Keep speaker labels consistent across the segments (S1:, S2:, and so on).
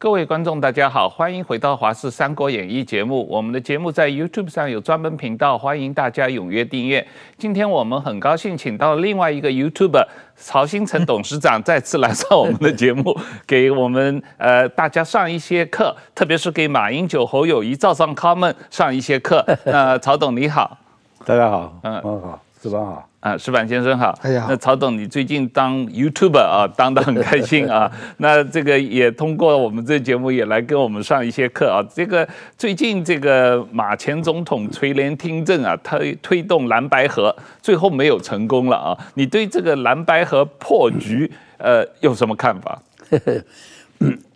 S1: 各位观众，大家好，欢迎回到《华视三国演义》节目。我们的节目在 YouTube 上有专门频道，欢迎大家踊跃订阅。今天我们很高兴请到另外一个 YouTuber 曹新成董事长再次来上我们的节目，给我们呃大家上一些课，特别是给马英九、侯友谊、赵尚康们上一些课。那曹董你好，
S2: 大家好，嗯，好，石板好。
S1: 啊，石板先生好。
S2: 哎呀，
S1: 那曹董，你最近当 YouTuber 啊，当得很开心啊。那这个也通过我们这节目也来跟我们上一些课啊。这个最近这个马前总统垂帘听政啊，推推动蓝白合，最后没有成功了啊。你对这个蓝白合破局，呃，有什么看法？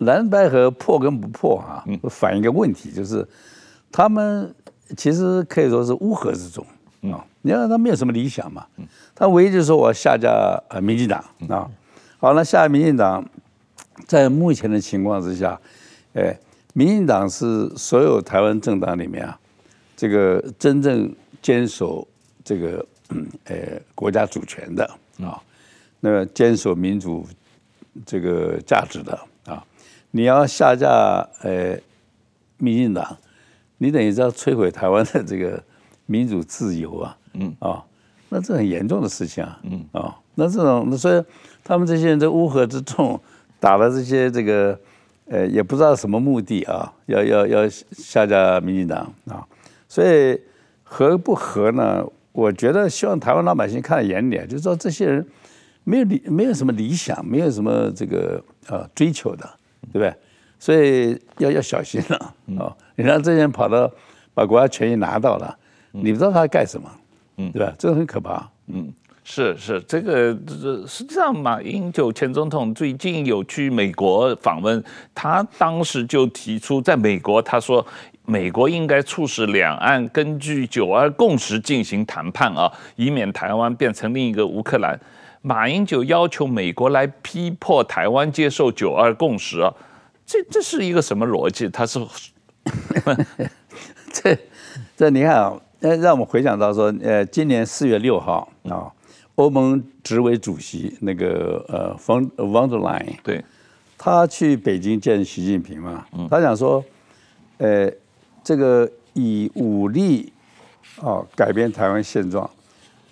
S2: 蓝白合破跟不破啊，反映一个问题，就是他们其实可以说是乌合之众。啊，你看他没有什么理想嘛，他唯一就是说我要下架呃民进党啊，好，那下民进党，在目前的情况之下，哎，民进党是所有台湾政党里面啊，这个真正坚守这个嗯呃国家主权的啊，那个坚守民主这个价值的啊，你要下架呃民进党，你等于是要摧毁台湾的这个。民主自由啊，嗯啊、哦，那这很严重的事情啊，嗯啊、哦，那这种所以他们这些人在乌合之众 打了这些这个，呃，也不知道什么目的啊，要要要下架民进党啊，所以合不合呢？我觉得希望台湾老百姓看在眼里，就是说这些人没有理，没有什么理想，没有什么这个呃追求的，对不对？所以要要小心了啊、哦！你让这些人跑到把国家权益拿到了。你不知道他干什么，嗯，对吧？这个很可怕。
S1: 嗯，是是，这个这实际上，马英九前总统最近有去美国访问，他当时就提出，在美国他说，美国应该促使两岸根据九二共识进行谈判啊，以免台湾变成另一个乌克兰。马英九要求美国来逼迫台湾接受九二共识啊，这这是一个什么逻辑？他是
S2: 这这你看啊。那让我们回想到说，呃，今年四月六号啊，欧盟执委主席那个呃 von der Leyen，
S1: 对，
S2: 他去北京见习近平嘛，他讲说，呃，这个以武力啊改变台湾现状，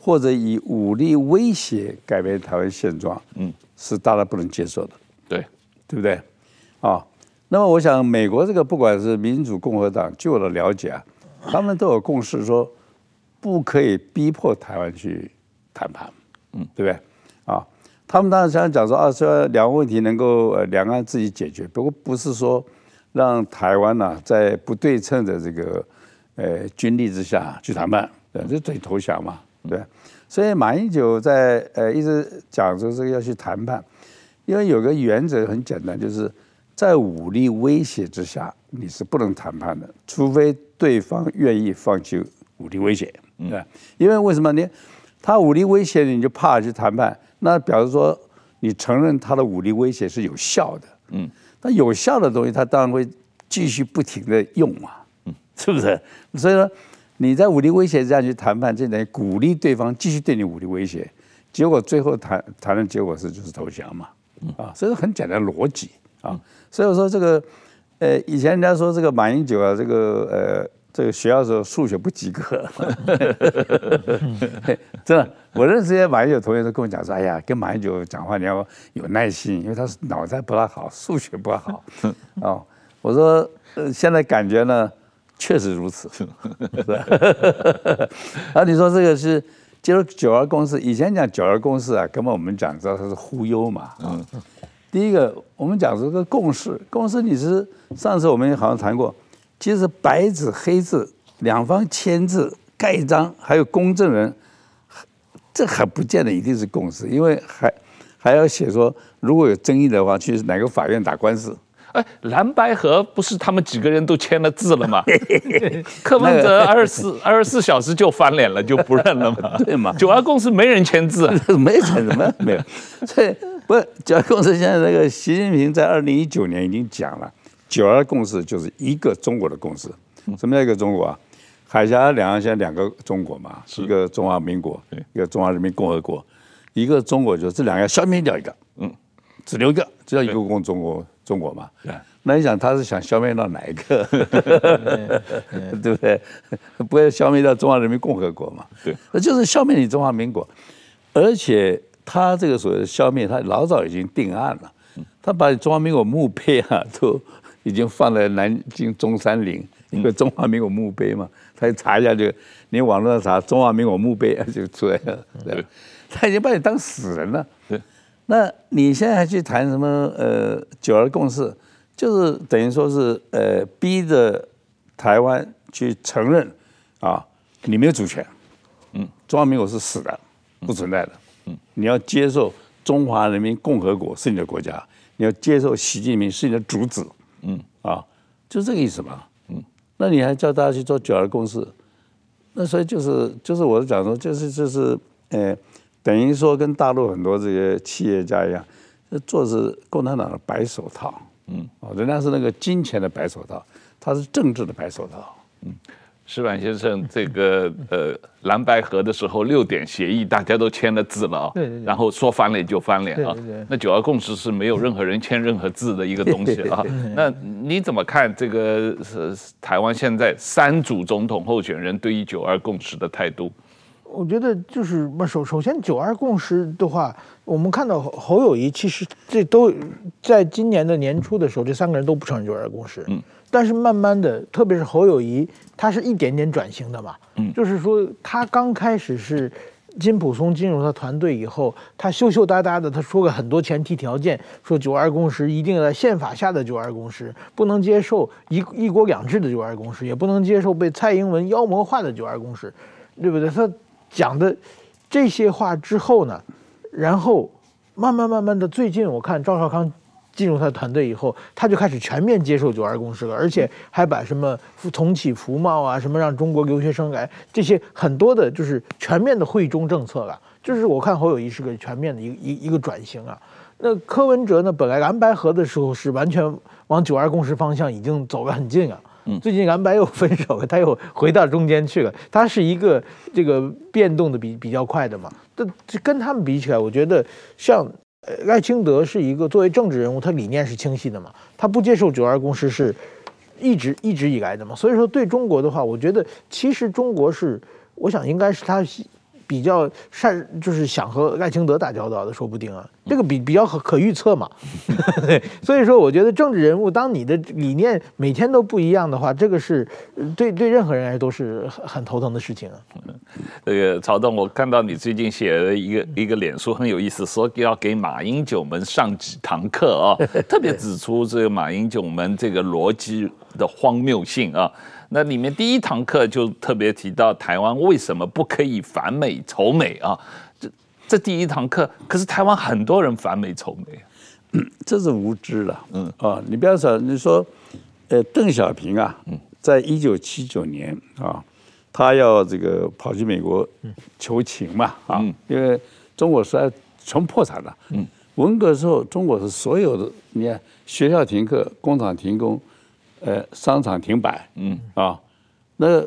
S2: 或者以武力威胁改变台湾现状，嗯，是大家不能接受的，
S1: 对，
S2: 对不对？啊，那么我想，美国这个不管是民主共和党，据我的了解啊。他们都有共识，说不可以逼迫台湾去谈判，嗯，对不对？啊，他们当然想讲说啊，说两个问题能够呃两岸自己解决，不过不是说让台湾呢在不对称的这个呃军力之下去谈判，对，这等于投降嘛，对。所以马英九在呃一直讲说这个要去谈判，因为有个原则很简单，就是在武力威胁之下你是不能谈判的，除非。对方愿意放弃武力威胁，对，因为为什么呢？他武力威胁你，就怕去谈判，那表示说你承认他的武力威胁是有效的，嗯，那有效的东西，他当然会继续不停的用嘛，嗯，是不是？所以说你在武力威胁这样去谈判，就等于鼓励对方继续对你武力威胁，结果最后谈谈的结果是就是投降嘛，啊，所以很简单逻辑啊，所以我说这个。呃，以前人家说这个马英九啊，这个呃，这个学校时候数学不及格，真的，我认识一些马英九同学都跟我讲说，哎呀，跟马英九讲话你要有耐心，因为他是脑袋不大好，数学不好。哦，我说，呃，现在感觉呢，确实如此。是吧？啊，你说这个是接受九二共识，以前讲九二共识啊，根本我们讲知道它是忽悠嘛。嗯。第一个，我们讲这个共识，共识你是上次我们好像谈过，其实白纸黑字，两方签字盖章，还有公证人，这还不见得一定是共识，因为还还要写说，如果有争议的话，去哪个法院打官司。
S1: 哎，蓝白河不是他们几个人都签了字了吗？柯文哲二十四二十四小时就翻脸了，就不认了嘛？
S2: 对嘛？
S1: 九二共识没人签字，
S2: 没签什么没有，所以。不是九二共识，现在那个习近平在二零一九年已经讲了，九二共识就是一个中国的共识。什么叫一个中国啊？海峡两岸现在两个中国嘛，是一个中华民国，一个中华人民共和国，一个中国就是这两个要消灭掉一个，嗯，只留一个，这叫一个共中国中国嘛。那你想他是想消灭到哪一个？对不对？不会消灭掉中华人民共和国嘛？
S1: 对，
S2: 那就是消灭你中华民国，而且他这个所谓的消灭，他老早已经定案了。他把中华民国墓碑啊，都已经放在南京中山陵，因为中华民国墓碑嘛。他一查一下就，你网络上查中华民国墓碑就出来了。对，他已经把你当死人了。
S1: 对，
S2: 那你现在还去谈什么呃九二共识？就是等于说是呃逼着台湾去承认啊，你没有主权。嗯，中华民国是死的，不存在的。嗯，你要接受。中华人民共和国是你的国家，你要接受习近平是你的主子，嗯。啊，就这个意思嘛，嗯，那你还叫大家去做九二共识，那所以就是就是我讲说就是就是呃，等于说跟大陆很多这些企业家一样，做的是共产党的白手套，嗯。哦，人家是那个金钱的白手套，他是政治的白手套，嗯。
S1: 矢板先生，这个呃蓝白合的时候六点协议大家都签了字了啊，对对对，然后说翻脸就翻脸啊，对对对，那九二共识是没有任何人签任何字的一个东西啊。那你怎么看这个是台湾现在三组总统候选人对于九二共识的态度？
S3: 我觉得就是首首先九二共识的话，我们看到侯友谊其实这都在今年的年初的时候，这三个人都不承认九二共识，嗯。但是慢慢的，特别是侯友谊，他是一点点转型的嘛，嗯，就是说他刚开始是金普松进入他团队以后，他羞羞答答的，他说了很多前提条件，说九二共识一定要在宪法下的九二共识，不能接受一一国两制的九二共识，也不能接受被蔡英文妖魔化的九二共识，对不对？他讲的这些话之后呢，然后慢慢慢慢的，最近我看赵少康。进入他的团队以后，他就开始全面接受九二共识了，而且还把什么重启服贸啊，什么让中国留学生来这些很多的，就是全面的惠中政策了。就是我看侯友谊是个全面的一一一个转型啊。那柯文哲呢，本来蓝白合的时候是完全往九二共识方向已经走得很近啊。最近蓝白又分手了，他又回到中间去了。他是一个这个变动的比比较快的嘛。这跟他们比起来，我觉得像。赖清德是一个作为政治人物，他理念是清晰的嘛，他不接受九二共识是一直一直以来的嘛，所以说对中国的话，我觉得其实中国是，我想应该是他。比较善就是想和赖清德打交道的，说不定啊，这个比比较可可预测嘛。所以说，我觉得政治人物，当你的理念每天都不一样的话，这个是对对任何人来说都是很很头疼的事情啊。
S1: 这个曹董，我看到你最近写了一个一个脸书很有意思，说要给马英九们上几堂课啊，特别指出这个马英九们这个逻辑的荒谬性啊。那里面第一堂课就特别提到台湾为什么不可以反美仇美啊？这这第一堂课，可是台湾很多人反美仇美，
S2: 嗯，这是无知了，嗯。啊，你不要说，你说，呃，邓小平啊，在一九七九年啊，他要这个跑去美国求情嘛，啊，因为中国实在全破产了，嗯，文革时候中国是所有的，你看学校停课，工厂停工。呃，商场停摆，嗯。啊，那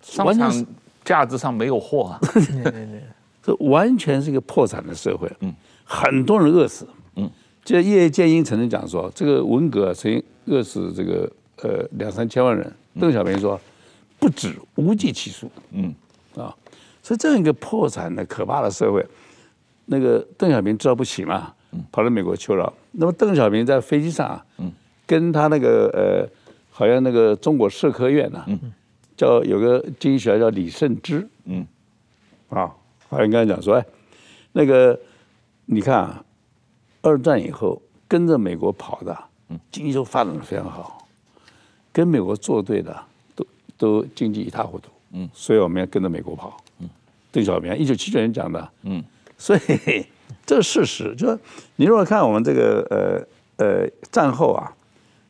S1: 商场架子上没有货啊，
S2: 这完全是一个破产的社会，嗯，很多人饿死，嗯，就叶剑英曾经讲说，这个文革曾经饿死这个呃两三千万人，邓小平说不止，无计其数，嗯。啊，所以这样一个破产的可怕的社会，那个邓小平知道不行嘛，跑到美国求饶，那么邓小平在飞机上啊，嗯。跟他那个呃，好像那个中国社科院呐、啊，叫有个经济学家叫李慎之，嗯，啊，好像跟他讲说，哎，那个你看啊，二战以后跟着美国跑的，经济都发展的非常好，跟美国作对的都都经济一塌糊涂，嗯，所以我们要跟着美国跑，嗯，邓小平一九七九年讲的，嗯，所以 这是事实，就是你如果看我们这个呃呃战后啊。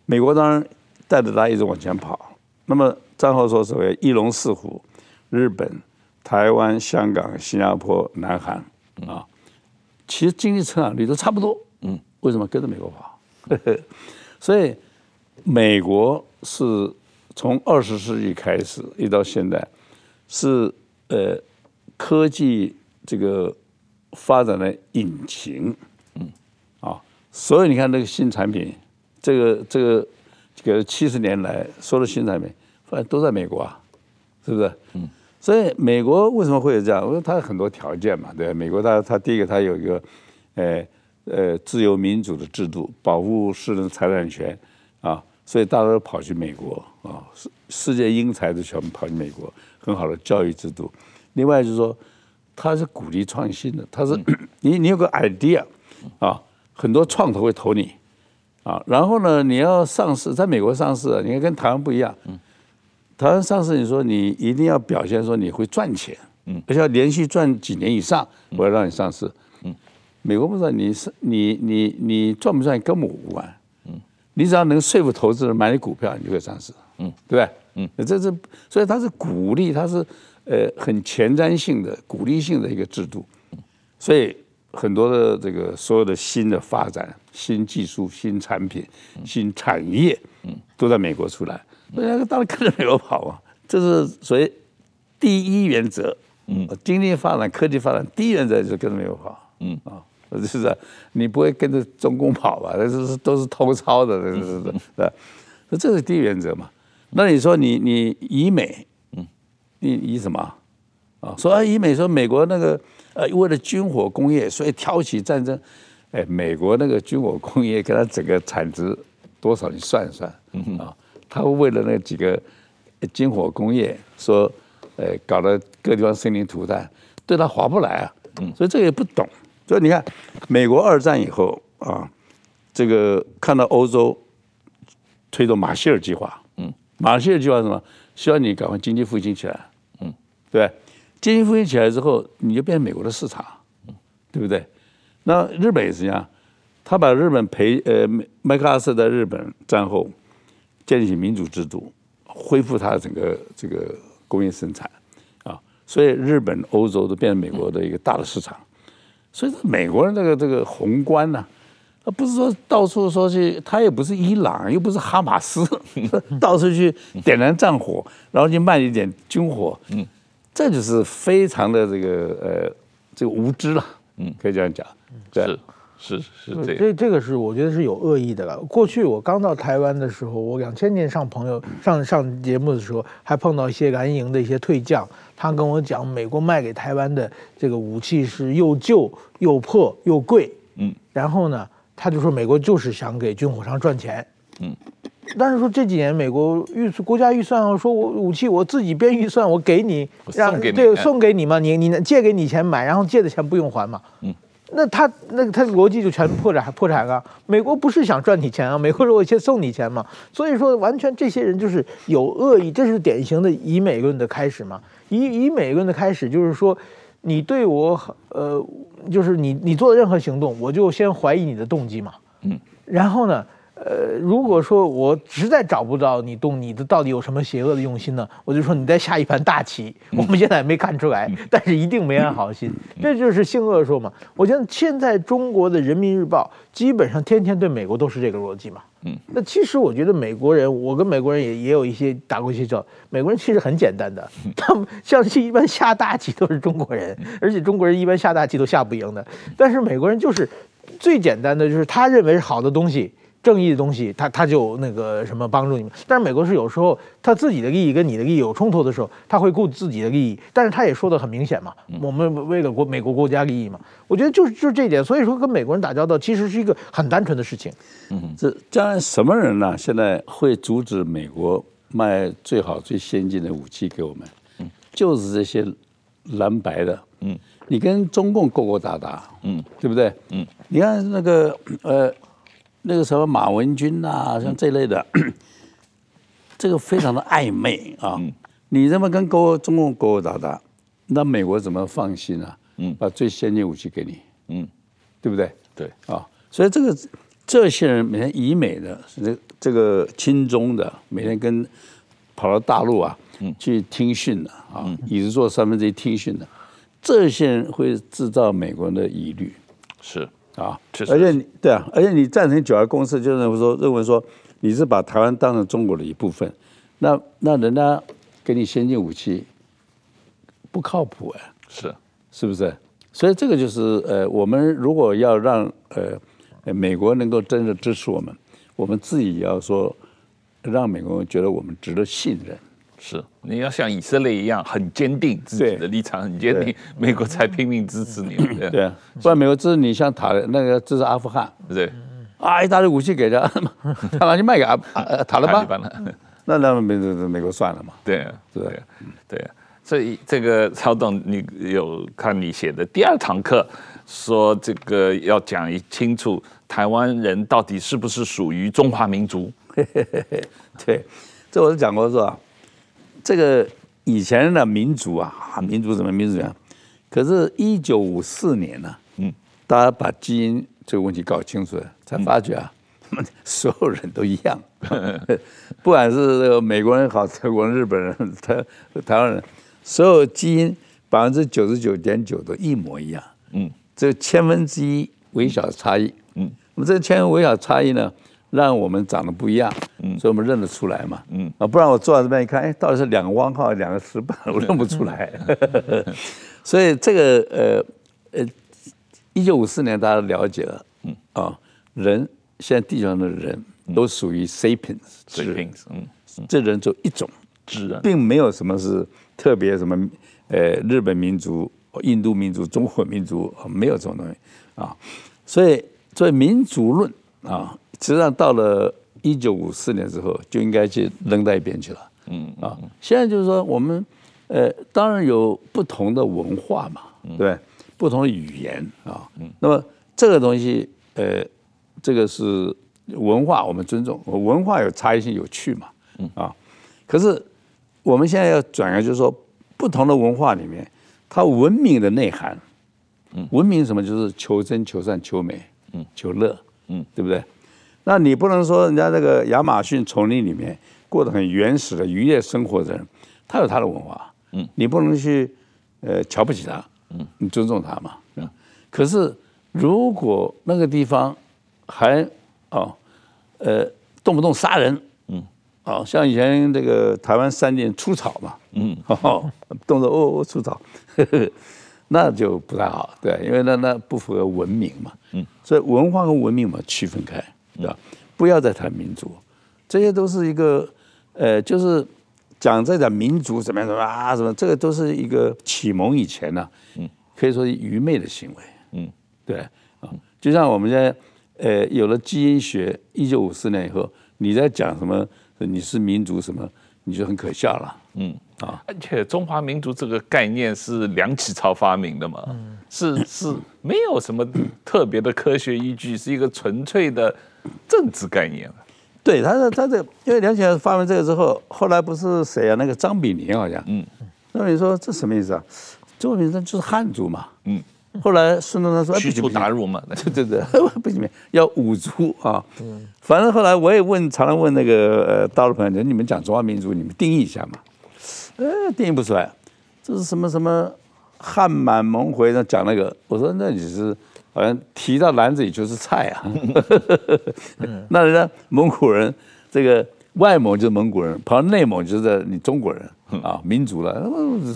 S2: 美国当然带着他一直往前跑，那么战后说所谓一龙四虎，日本、台湾、香港、新加坡、南韩啊，其实经济成长率都差不多。嗯，为什么跟着美国跑？所以美国是从二十世纪开始一直到现在，是呃科技这个发展的引擎。嗯，啊，所以你看那个新产品。这个这个这个七十年来所有的新产品，发现都在美国啊，是不是？嗯。所以美国为什么会有这样？我说它有很多条件嘛，对。美国它它第一个它有一个，呃呃自由民主的制度，保护私人财产权啊，所以大家都跑去美国啊，世世界英才都全部跑去美国，很好的教育制度。另外就是说，它是鼓励创新的，它是你你有个 idea 啊，很多创投会投你啊，然后呢，你要上市，在美国上市，你看跟台湾不一样。嗯。台湾上市，你说你一定要表现说你会赚钱，嗯，而且要连续赚几年以上，我要让你上市，嗯，美国不知道你是你你你赚不赚跟我无关，嗯，你只要能说服投资人买你股票，你就会上市，嗯，对不对？嗯，这是所以它是鼓励，它是呃很前瞻性的鼓励性的一个制度，所以很多的这个所有的新的发展、新技术、新产品、新产业，嗯，都在美国出来。大家当然跟着美国跑啊，这是所谓第一原则。嗯，经济发展、科技发展，第一原则就是跟着美国跑。嗯啊，就是你不会跟着中共跑吧？那是都是偷抄的，是是是，是那这是第一原则嘛？那你说你你以美，嗯，你以什么啊？说啊以美说美国那个呃为了军火工业，所以挑起战争。哎，美国那个军火工业给它整个产值多少？你算一算啊。他为了那几个军火工业，说，呃，搞得各地方生灵涂炭，对他划不来啊。嗯，所以这个也不懂。所以你看，美国二战以后啊，这个看到欧洲推动马歇尔计划，嗯，马歇尔计划是什么？希望你赶快经济复兴起来，嗯，对，经济复兴起来之后，你就变成美国的市场，对不对？那日本也是一样，他把日本培呃麦克阿瑟在日本战后。建立起民主制度，恢复它的整个这个工业生产啊，所以日本、欧洲都变成美国的一个大的市场。所以美国人这个这个宏观呢，他不是说到处说去，他也不是伊朗，又不是哈马斯，到处去点燃战火，然后去卖一点军火，嗯，这就是非常的这个呃这个无知了，嗯，可以这样讲，对。
S1: 是是这
S3: 这这个是我觉得是有恶意的了。过去我刚到台湾的时候，我两千年上朋友上上节目的时候，还碰到一些蓝营的一些退将，他跟我讲，美国卖给台湾的这个武器是又旧又破又贵，嗯，然后呢，他就说美国就是想给军火商赚钱，嗯，但是说这几年美国预国家预算说我武器我自己编预算我给你，让
S1: 送
S3: 给送给你嘛，你你借给你钱买，然后借的钱不用还嘛，嗯。那他那他的逻辑就全破产破产了。美国不是想赚你钱啊，美国说我先送你钱嘛。所以说完全这些人就是有恶意，这是典型的以美论的开始嘛。以以美论的开始就是说，你对我呃，就是你你做的任何行动，我就先怀疑你的动机嘛。嗯，然后呢？呃，如果说我实在找不到你动你的到底有什么邪恶的用心呢？我就说你在下一盘大棋，我们现在没看出来，但是一定没安好心，这就是性恶说嘛。我觉得现在中国的人民日报基本上天天对美国都是这个逻辑嘛。嗯，那其实我觉得美国人，我跟美国人也也有一些打过一些交道，美国人其实很简单的，他们像是一般下大棋都是中国人，而且中国人一般下大棋都下不赢的，但是美国人就是最简单的，就是他认为是好的东西。正义的东西，他他就那个什么帮助你们。但是美国是有时候他自己的利益跟你的利益有冲突的时候，他会顾自己的利益。但是他也说的很明显嘛，我们为了国美国国家利益嘛。我觉得就是就是这一点。所以说跟美国人打交道其实是一个很单纯的事情。
S2: 嗯，这将来什么人呢？现在会阻止美国卖最好最先进的武器给我们？嗯，就是这些蓝白的。嗯，你跟中共勾勾搭搭，嗯，对不对？嗯，你看那个呃。那个什么马文君呐、啊，像这类的，嗯、这个非常的暧昧啊！嗯、你这么跟勾中共勾勾搭搭，那美国怎么放心啊？嗯，把最先进武器给你，嗯，对不对？
S1: 对
S2: 啊，所以这个这些人每天以美的，这这个亲中的，每天跟跑到大陆啊，嗯，去听训的啊，椅子坐三分之一听训的，这些人会制造美国人的疑虑，
S1: 是。
S2: 啊，而且你对啊，而且你赞成九二共识，就认为说认为说你是把台湾当成中国的一部分，那那人家给你先进武器不靠谱哎，
S1: 是
S2: 是不是？所以这个就是呃，我们如果要让呃美国能够真的支持我们，我们自己也要说，让美国人觉得我们值得信任。
S1: 是，你要像以色列一样很坚定自己的立场，很坚定，美国才拼命支持你。
S2: 对，对啊，不然美国支持你，像塔那个支持阿富汗，
S1: 对，
S2: 啊，一大堆武器给他，他拿去卖给阿塔利班，那那美美国算了嘛？
S1: 对啊，对啊，对啊。所以这个曹董，你有看你写的第二堂课，说这个要讲清楚台湾人到底是不是属于中华民族？
S2: 对，这我是讲过是吧？这个以前的民族啊，民族什么民族啊？可是，一九五四年呢，嗯，大家把基因这个问题搞清楚了，才发觉啊，所有人都一样，不管是这个美国人好，德国人、日本人、台台湾人，所有基因百分之九十九点九都一模一样，嗯，这千分之一微小的差异，嗯，那么这千分微小差异呢？让我们长得不一样，嗯，所以我们认得出来嘛，嗯。啊，不然我坐在这边一看，哎，到底是两个汪号，两个石板，我认不出来。所以这个呃呃，一九五四年大家都了解了，嗯。啊，人现在地球上的人都属于 sapiens，sapiens，嗯，这人就一种，并没有什么是特别什么，呃，日本民族、印度民族、中国民族，没有这种东西啊。所以作为民族论啊。实际上到了一九五四年之后，就应该去扔到一边去了。嗯啊，现在就是说，我们呃，当然有不同的文化嘛，对，不同的语言啊。那么这个东西，呃，这个是文化，我们尊重。文化有差异性，有趣嘛。嗯啊，可是我们现在要转的就是说，不同的文化里面，它文明的内涵，嗯，文明什么？就是求真、求善、求美，嗯，求乐，嗯，对不对？那你不能说人家这个亚马逊丛林里面过得很原始的渔业生活的人，他有他的文化，嗯，你不能去呃瞧不起他，嗯，你尊重他嘛，嗯。可是如果那个地方还哦呃动不动杀人，嗯，哦像以前这个台湾三年出草嘛，嗯，哦动作哦哦出草，呵呵，那就不太好，对，因为那那不符合文明嘛，嗯，所以文化和文明嘛区分开。对吧？不要再谈民族，这些都是一个，呃，就是讲在讲民族怎么样怎么样啊，什么这个都是一个启蒙以前呢、啊，嗯，可以说是愚昧的行为，嗯，对啊，就像我们现在，呃，有了基因学，一九五四年以后，你在讲什么？你是民族什么？你就很可笑了，嗯啊，
S1: 而且中华民族这个概念是梁启超发明的嘛，嗯、是是没有什么特别的科学依据，是一个纯粹的。政治概念了，
S2: 对，他说他这，因为梁启超发明这个之后，后来不是谁啊？那个张炳麟好像，嗯，那你说这什么意思啊？中国民族就是汉族嘛，嗯，后来孙中山说
S1: 驱除鞑虏嘛，
S2: 对对对，不行，要五族啊，嗯，反正后来我也问，常常问那个呃大陆朋友，你们讲中华民族，你们定义一下嘛，呃，定义不出来，这是什么什么汉满蒙回那讲那个，我说那你是。好像提到篮子里就是菜啊，那人家蒙古人，这个外蒙就是蒙古人，跑到内蒙就是你中国人啊，民族了，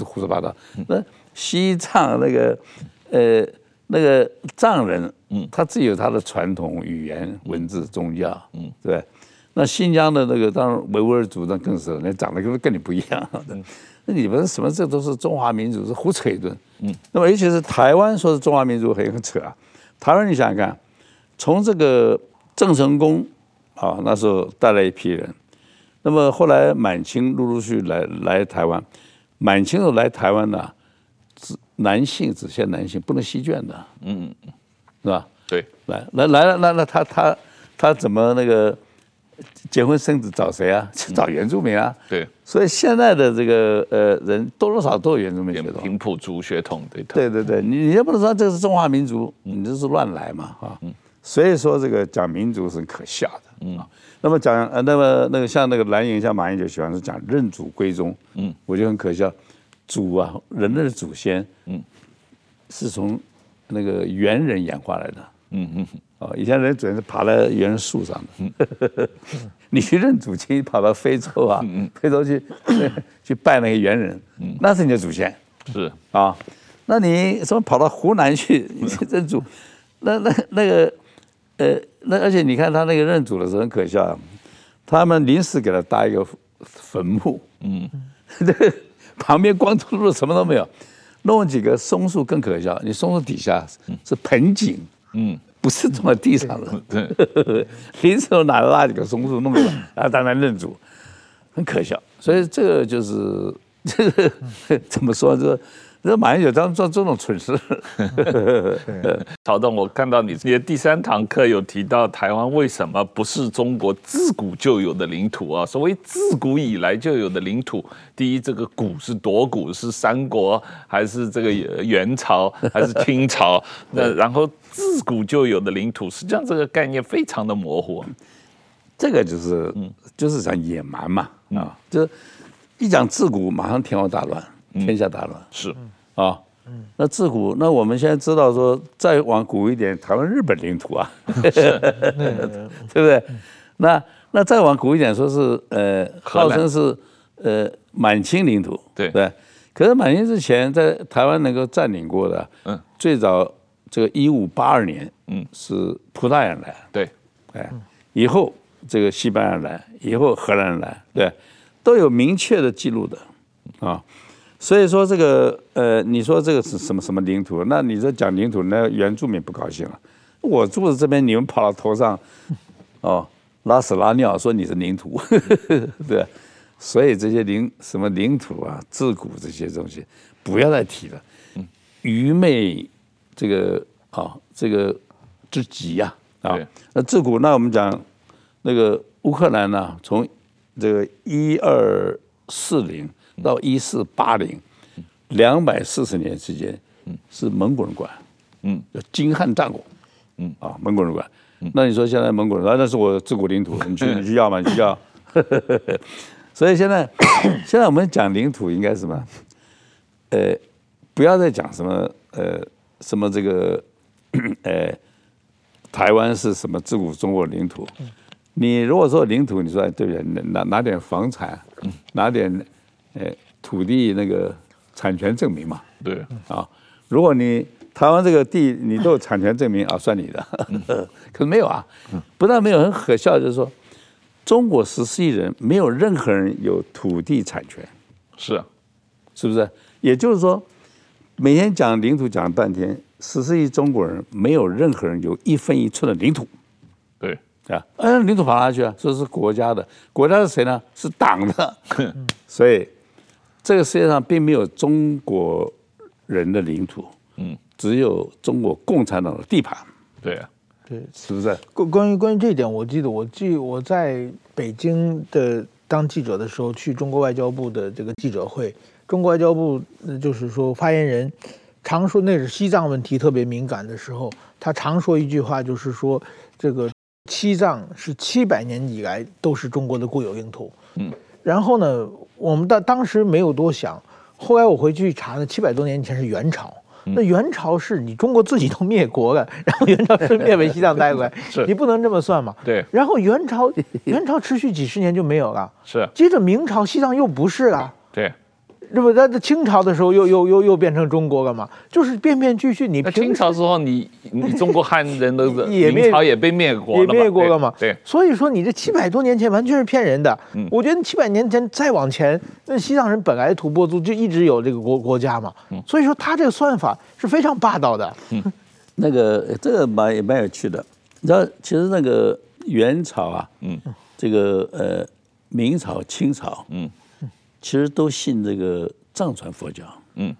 S2: 胡说八道。那西藏那个呃那个藏人，他自己有他的传统语言、文字、宗教，嗯对。那新疆的那个当然维吾尔族那更是，那长得跟跟你不一样。那你们什么这都是中华民族是胡扯一顿。嗯那么尤其是台湾说是中华民族很很扯啊。台湾，你想想看，从这个郑成功啊，那时候带来一批人，那么后来满清陆陆续续来来台湾，满清的来台湾呢，只男性只限男性，不能席卷的，嗯嗯，是吧？
S1: 对，
S2: 来来来了，那那他他他怎么那个结婚生子找谁啊？找原住民啊？
S1: 对，
S2: 所以现在的这个呃人多多少少都有原住民血统，
S1: 平埔族血统对。
S2: 对对对，你你也不能说这是中华民族，你这是乱来嘛啊！所以说这个讲民族是可笑的，嗯。那么讲呃，那么那个像那个蓝营像马英九喜欢是讲认祖归宗，嗯，我觉得很可笑。祖啊，人类的祖先，嗯，是从那个猿人演化来的，嗯嗯。哦，以前人主要是爬在猿人树上的，你去认祖亲，跑到非洲啊，非洲去去拜那个猿人，那是你的祖先，
S1: 是。
S2: 啊，那你什么跑到湖南去 认祖，那那那个呃那而且你看他那个认祖的时候很可笑，他们临时给他搭一个坟墓，嗯，这旁边光秃秃的什么都没有，弄几个松树更可笑，你松树底下是盆景，嗯，不是种在地上的，对，临时拿了那几个松树弄的，然后当然认主，很可笑，所以这个就是这个 怎么说这个。这马英九当做这种蠢事。
S1: 曹董，我看到你你的第三堂课有提到台湾为什么不是中国自古就有的领土啊？所谓自古以来就有的领土，第一，这个古是多古？是三国还是这个元朝还是清朝？那然后自古就有的领土，实际上这个概念非常的模糊。
S2: 这个就是就是讲野蛮嘛啊，就一讲自古，马上天下大乱。天下大乱。
S1: 是。
S2: 啊，那自古那我们现在知道说，再往古一点，台湾日本领土啊，对不对？那那再往古一点，说是呃，号称是呃满清领土，
S1: 对。
S2: 对。可是满清之前在台湾能够占领过的，嗯，最早这个一五八二年，嗯，是葡萄牙人来，
S1: 对，
S2: 哎，以后这个西班牙人来，以后荷兰人来，对，都有明确的记录的啊。所以说这个呃，你说这个是什么什么领土？那你这讲领土，那原住民不高兴了。我住在这边，你们跑到头上，哦，拉屎拉尿，说你是领土，对。所以这些领什么领土啊、自古这些东西，不要再提了。愚昧这个啊、哦，这个之极呀啊。那自古，那我们讲那个乌克兰呢，从这个一二四零。到一四八零，两百四十年之间，是蒙古人管，嗯，叫金汉战国，嗯啊，蒙古人管。那你说现在蒙古人说那是我自古领土，你去你去要吗？你去要。所以现在 现在我们讲领土应该是什么？呃，不要再讲什么呃什么这个 呃台湾是什么自古中国领土。你如果说领土，你说对不对？拿拿点房产，拿点。哎，土地那个产权证明嘛，
S1: 对
S2: 啊，如果你台湾这个地你都有产权证明啊，算你的，可是没有啊，不但没有，很可笑，就是说中国十四亿人没有任何人有土地产权，
S1: 是啊，
S2: 是不是？也就是说，每天讲领土讲半天，十四亿中国人没有任何人有一分一寸的领土，
S1: 对
S2: 啊，嗯，领土跑哪去啊？说是国家的，国家是谁呢？是党的，所以。这个世界上并没有中国人的领土，嗯，只有中国共产党的地盘。
S1: 对啊，
S3: 对，
S2: 是不是？
S3: 关关于关于这一点，我记得我记我在北京的当记者的时候，去中国外交部的这个记者会，中国外交部就是说发言人常说，那是西藏问题特别敏感的时候，他常说一句话，就是说这个西藏是七百年以来都是中国的固有领土。嗯。然后呢，我们当当时没有多想，后来我回去查呢，七百多年前是元朝，那元朝是你中国自己都灭国了，然后元朝顺便为西藏带过来，你不能这么算嘛？
S1: 对。
S3: 然后元朝元朝持续几十年就没有了，
S1: 是。
S3: 接着明朝西藏又不是了，
S1: 对。
S3: 那么在清朝的时候又又又又变成中国了嘛？就是变变续续。你
S1: 清朝时候，你你中国汉人都，也明朝也被灭国了，
S3: 也灭国了嘛？
S1: 对。
S3: 所以说你这七百多年前完全是骗人的。嗯。我觉得七百年前再往前，那西藏人本来吐蕃族就一直有这个国国家嘛。嗯。所以说他这个算法是非常霸道的。
S2: 嗯。那个这个蛮也蛮有趣的。你知道，其实那个元朝啊，嗯，这个呃明朝、清朝，嗯。其实都信这个藏传佛教，嗯，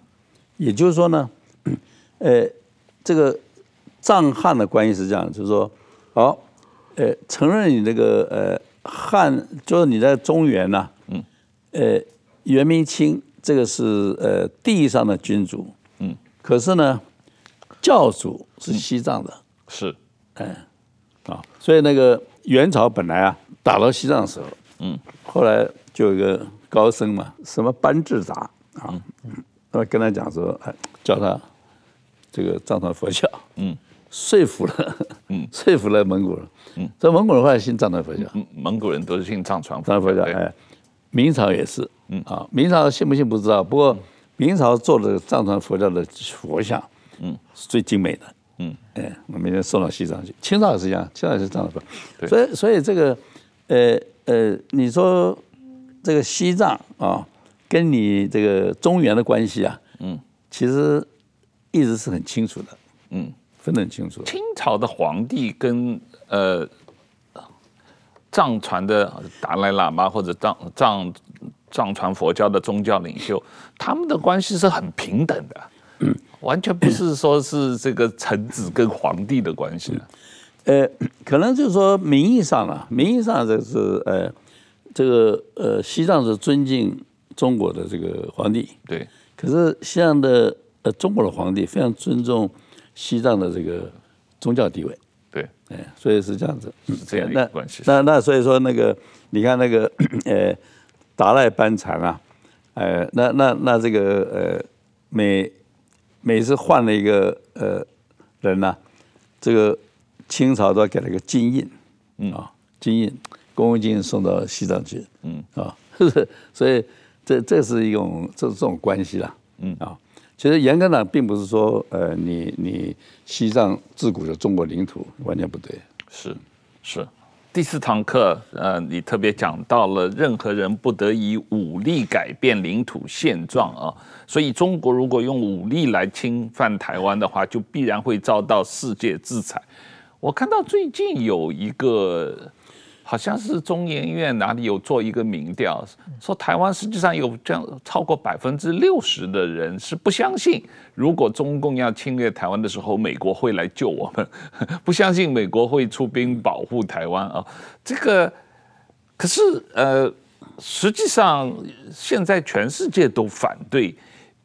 S2: 也就是说呢，呃，这个藏汉的关系是这样，就是说，好，呃，承认你这个呃汉，就是你在中原呐，嗯，呃，元明清这个是呃地上的君主，嗯，可是呢，教主是西藏的，
S1: 是，
S2: 哎，啊，所以那个元朝本来啊打到西藏的时候，嗯，后来就有一个。高僧嘛，什么班智达啊？嗯，跟他讲说，哎，叫他这个藏传佛教，嗯，说服了，嗯，说服了蒙古人，嗯，这蒙古人后来信藏传佛教，
S1: 嗯，蒙古人都是信藏传
S2: 藏传佛教，哎，明朝也是，嗯。啊，明朝信不信不知道，不过明朝做的藏传佛教的佛像，嗯，是最精美的，嗯，哎，我明天送到西藏去。清朝也是一样，清朝也是这样的。所以，所以这个，呃呃，你说这个西藏啊，跟你这个中原的关系啊，嗯，其实一直是很清楚的，嗯，分得很清楚。
S1: 清朝的皇帝跟呃藏传的达赖喇嘛或者藏藏藏传佛教的宗教领袖，他们的关系是很平等的。嗯，完全不是说是这个臣子跟皇帝的关系，
S2: 呃，可能就是说名义上啊，名义上这是呃，这个呃，西藏是尊敬中国的这个皇帝，
S1: 对，
S2: 可是西藏的呃中国的皇帝非常尊重西藏的这个宗教地位，
S1: 对，
S2: 哎，所以是这样子，
S1: 是这样的关系。
S2: 那那所以说那个你看那个呃达赖班禅啊，呃，那那那这个呃每每次换了一个呃人呢、啊，这个清朝都要给了一个金印，嗯。啊，金印，公文金印送到西藏去，嗯啊，所以这这是一种这这种关系啦，嗯啊，其实严格讲并不是说呃你你西藏自古就中国领土，完全不对，
S1: 是是。第四堂课，呃，你特别讲到了任何人不得以武力改变领土现状啊，所以中国如果用武力来侵犯台湾的话，就必然会遭到世界制裁。我看到最近有一个。好像是中研院哪里有做一个民调，说台湾实际上有这样超过百分之六十的人是不相信，如果中共要侵略台湾的时候，美国会来救我们，不相信美国会出兵保护台湾啊。这个可是呃，实际上现在全世界都反对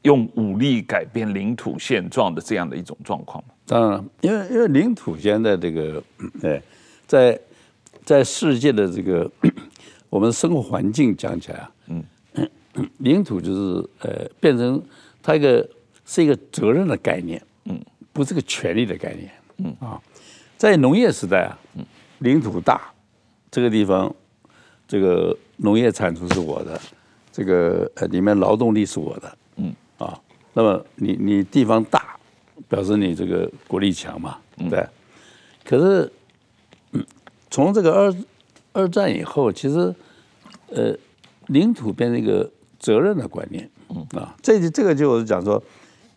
S1: 用武力改变领土现状的这样的一种状况。
S2: 当然，因为因为领土现在这个呃在。在世界的这个 我们的生活环境讲起来啊，嗯，领土就是呃变成它一个是一个责任的概念，嗯，不是个权利的概念，嗯。啊，在农业时代啊，领土大，这个地方这个农业产出是我的，这个呃里面劳动力是我的，嗯。啊，那么你你地方大，表示你这个国力强嘛，对，可是。从这个二二战以后，其实，呃，领土变成一个责任的观念，嗯。啊，这这个就是讲说，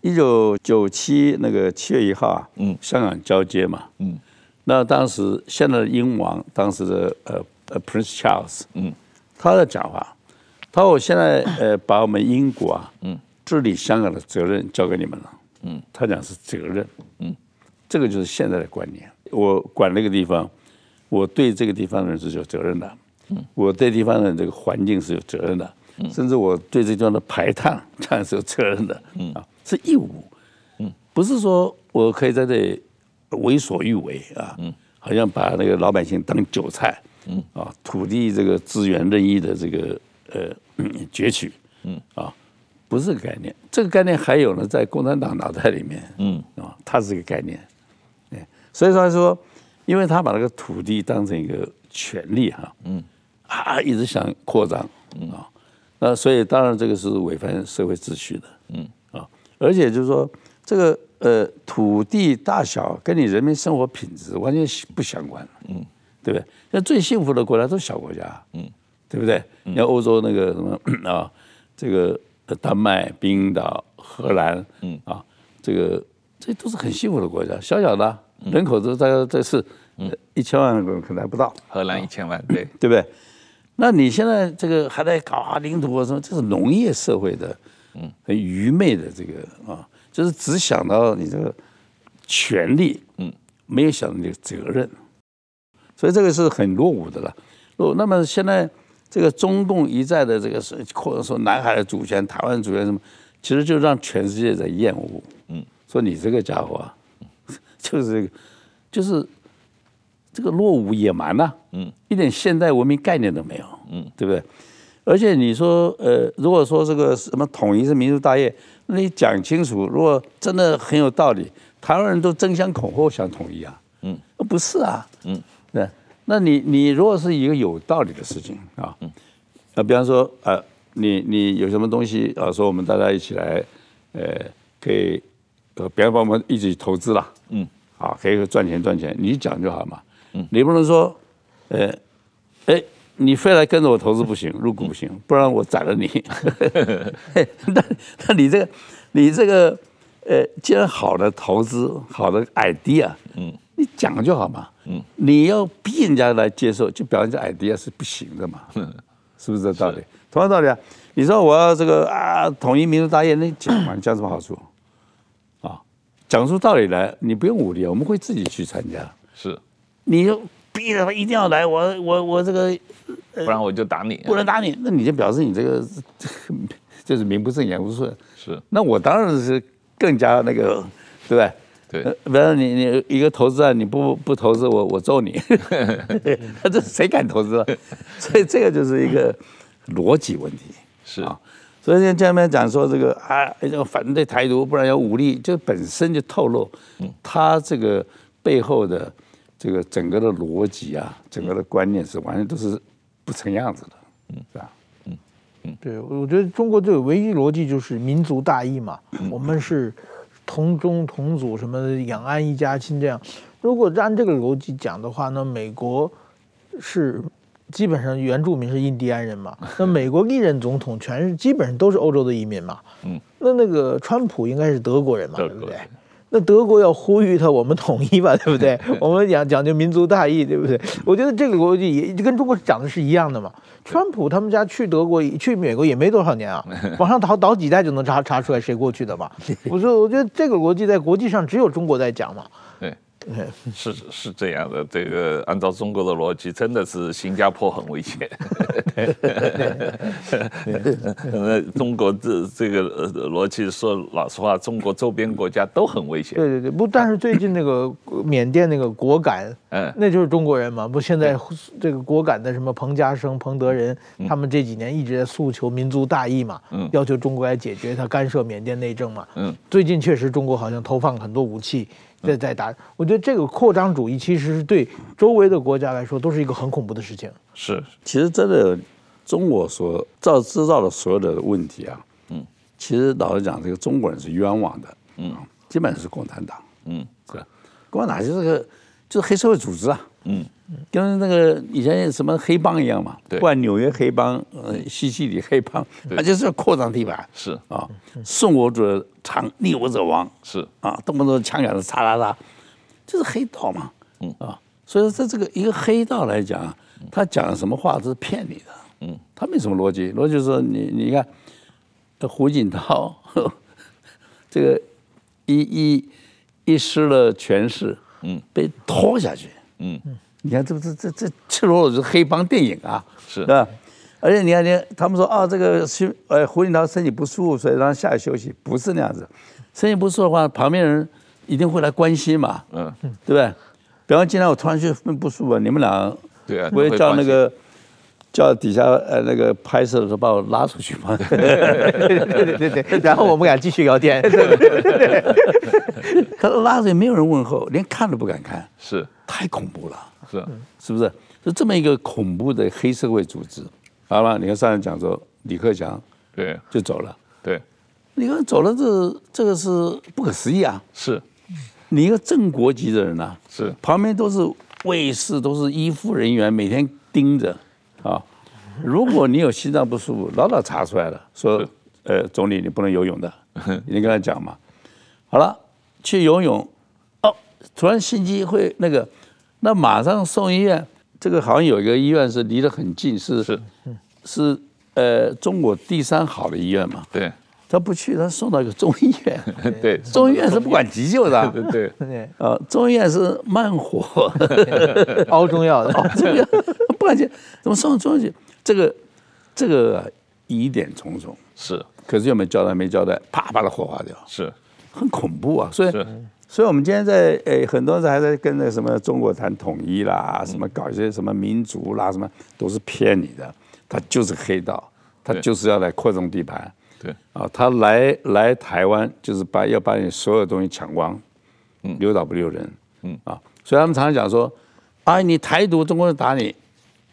S2: 一九九七那个七月一号啊，嗯，香港交接嘛，嗯，那当时现在的英王，当时的呃呃 Prince Charles，嗯，他的讲话，他说我现在呃把我们英国啊，嗯，治理香港的责任交给你们了，嗯，他讲是责任，嗯，这个就是现在的观念，我管那个地方。我对这个地方的人是有责任的，嗯，我对地方的这个环境是有责任的，嗯，甚至我对这地方的排碳当然是有责任的，嗯啊，是义务，嗯，不是说我可以在这里为所欲为啊，嗯，好像把那个老百姓当韭菜，嗯啊，土地这个资源任意的这个呃攫取，嗯啊，不是这个概念，这个概念还有呢，在共产党脑袋里面，嗯。啊，它是个概念，哎，所以说说。因为他把那个土地当成一个权利哈，嗯，啊，一直想扩张，嗯。啊，那所以当然这个是违反社会秩序的，嗯。啊，而且就是说这个呃土地大小跟你人民生活品质完全不相关，嗯，对不对？那最幸福的国家都是小国家，嗯，对不对？你看欧洲那个什么 啊，这个丹麦、冰岛、荷兰，嗯。啊，这个这都是很幸福的国家，小小的人口都大概这是。嗯，一千万可能还不到。
S1: 荷兰一千万，对
S2: 对不对？那你现在这个还在搞啊领土啊什么？这是农业社会的，嗯，很愚昧的这个啊，就是只想到你这个权利，嗯，没有想到你的责任，所以这个是很落伍的了。落，那么现在这个中共一再的这个是或者说南海的主权、台湾主权什么，其实就让全世界在厌恶，嗯，说你这个家伙啊，就是这个，就是。这个落伍野蛮呐，嗯，一点现代文明概念都没有，嗯，对不对？而且你说，呃，如果说这个什么统一是民族大业，那你讲清楚，如果真的很有道理，台湾人都争相恐后想统一啊，嗯，不是啊，嗯，对，那你你如果是一个有道理的事情啊，嗯，啊，比方说，呃，你你有什么东西啊，说我们大家一起来，呃，可以，呃，比方说我们一起投资啦，嗯。啊，可以赚钱赚钱，你讲就好嘛。嗯，你不能说，呃，哎，你非来跟着我投资不行，入股不行，不然我宰了你。那那你这个，你这个，呃，既然好的投资，好的 idea，嗯，你讲就好嘛。嗯，你要逼人家来接受，就表示这 idea 是不行的嘛。嗯，是不是这道理？同样道理啊。你说我要这个啊，统一民族大业，那你讲嘛，你讲什么好处？啊，讲出道理来，你不用武力，我们会自己去参加。
S1: 是，
S2: 你就逼着他一定要来，我我我这个，
S1: 不然我就打你，
S2: 不能打你，那你就表示你这个 就是名不正言不顺。
S1: 是，
S2: 那我当然是更加那个，对不对？
S1: 对，
S2: 比方你你一个投资啊，你不不投资，我我揍你。那这谁敢投资？所以这个就是一个逻辑问题。
S1: 是啊，
S2: 所以现在面讲说这个啊，要反对台独，不然要武力，就本身就透露，他这个背后的这个整个的逻辑啊，整个的观念是完全都是不成样子的，嗯，是吧？
S3: 嗯嗯，对，我觉得中国这个唯一逻辑就是民族大义嘛，我们是同宗同祖，什么养安一家亲这样。如果按这个逻辑讲的话那，美国是。基本上原住民是印第安人嘛，那美国历任总统全是基本上都是欧洲的移民嘛，嗯，那那个川普应该是德国人嘛，对不对？那德国要呼吁他我们统一吧，对不对？我们讲讲究民族大义，对不对？我觉得这个逻辑也就跟中国讲的是一样的嘛。川普他们家去德国去美国也没多少年啊，往上倒倒几代就能查查出来谁过去的嘛。我说我觉得这个逻辑在国际上只有中国在讲嘛。
S1: 是是这样的，这个按照中国的逻辑，真的是新加坡很危险。那中国这这个逻辑说老实话，中国周边国家都很危险。
S3: 对对对，不，但是最近那个 缅甸那个果敢，嗯，那就是中国人嘛。不，现在这个果敢的什么彭家声、彭德仁，他们这几年一直在诉求民族大义嘛，嗯，要求中国来解决他干涉缅甸内政嘛，嗯，最近确实中国好像投放很多武器。在在打，我觉得这个扩张主义其实是对周围的国家来说都是一个很恐怖的事情。
S1: 是，
S2: 其实真的，中国所造制造的所有的问题啊，嗯，其实老实讲，这个中国人是冤枉的，嗯，基本上是共产党，嗯，是，共产党就是个就是黑社会组织啊，嗯。跟那个以前什么黑帮一样嘛，对，不管纽约黑帮、呃西西里黑帮，他就是要扩张地盘，
S1: 是
S2: 啊，顺我者昌，逆我者亡，
S1: 是
S2: 啊，动不动枪杆子嚓啦啦，就是黑道嘛，嗯啊，所以说在这个一个黑道来讲，他讲什么话都是骗你的，嗯，他没什么逻辑，逻辑说你你看，胡锦涛，这个一一一失了权势，嗯，被拖下去，嗯。你看，这不是这这赤裸裸就是黑帮电影啊，
S1: 是
S2: 吧？而且你看，你他们说啊，这个是呃胡锦涛身体不舒服，所以让他下来休息，不是那样子。身体不舒服的话，旁边人一定会来关心嘛，嗯，对不对？比方今天我突然就不舒服，你们俩
S1: 对啊，
S2: 我也叫那个叫底下呃那个拍摄的时候把我拉出去嘛，对
S3: 对对对，然后我们俩继续聊天，对对对，
S2: 他拉着也没有人问候，连看都不敢看，
S1: 是
S2: 太恐怖了。
S1: 是，
S2: 是不是？是这么一个恐怖的黑社会组织。好了，你看上次讲说李克强，
S1: 对，
S2: 就走了。
S1: 对，
S2: 你看走了，这这个是不可思议啊！
S1: 是，
S2: 你一个正国级的人呐、啊，
S1: 是
S2: 旁边都是卫士，都是医护人员，每天盯着啊。如果你有心脏不舒服，老早查出来了，说，呃，总理你不能游泳的，你跟他讲嘛。好了，去游泳，哦，突然心肌会那个。那马上送医院，这个好像有一个医院是离得很近，是是是呃中国第三好的医院嘛。
S1: 对，
S2: 他不去，他送到一个中医院。
S1: 对，
S2: 中医院是不管急救的。
S1: 对 对对。
S2: 啊，中医院是慢火，
S3: 熬中药的。
S2: 熬中药不管急，怎么送到中医去？这个这个疑点重重。
S1: 是，
S2: 可是又没交代，没交代，啪把他火化掉。
S1: 是，
S2: 很恐怖啊。所以。所以，我们今天在诶，很多人还在跟那什么中国谈统一啦，什么搞一些什么民族啦，什么都是骗你的。他就是黑道，他就是要来扩充地盘。
S1: 对
S2: 啊，他来来台湾就是把要把你所有东西抢光，嗯，留岛不留人，嗯啊，所以他们常常讲说，哎，你台独，中国人打你，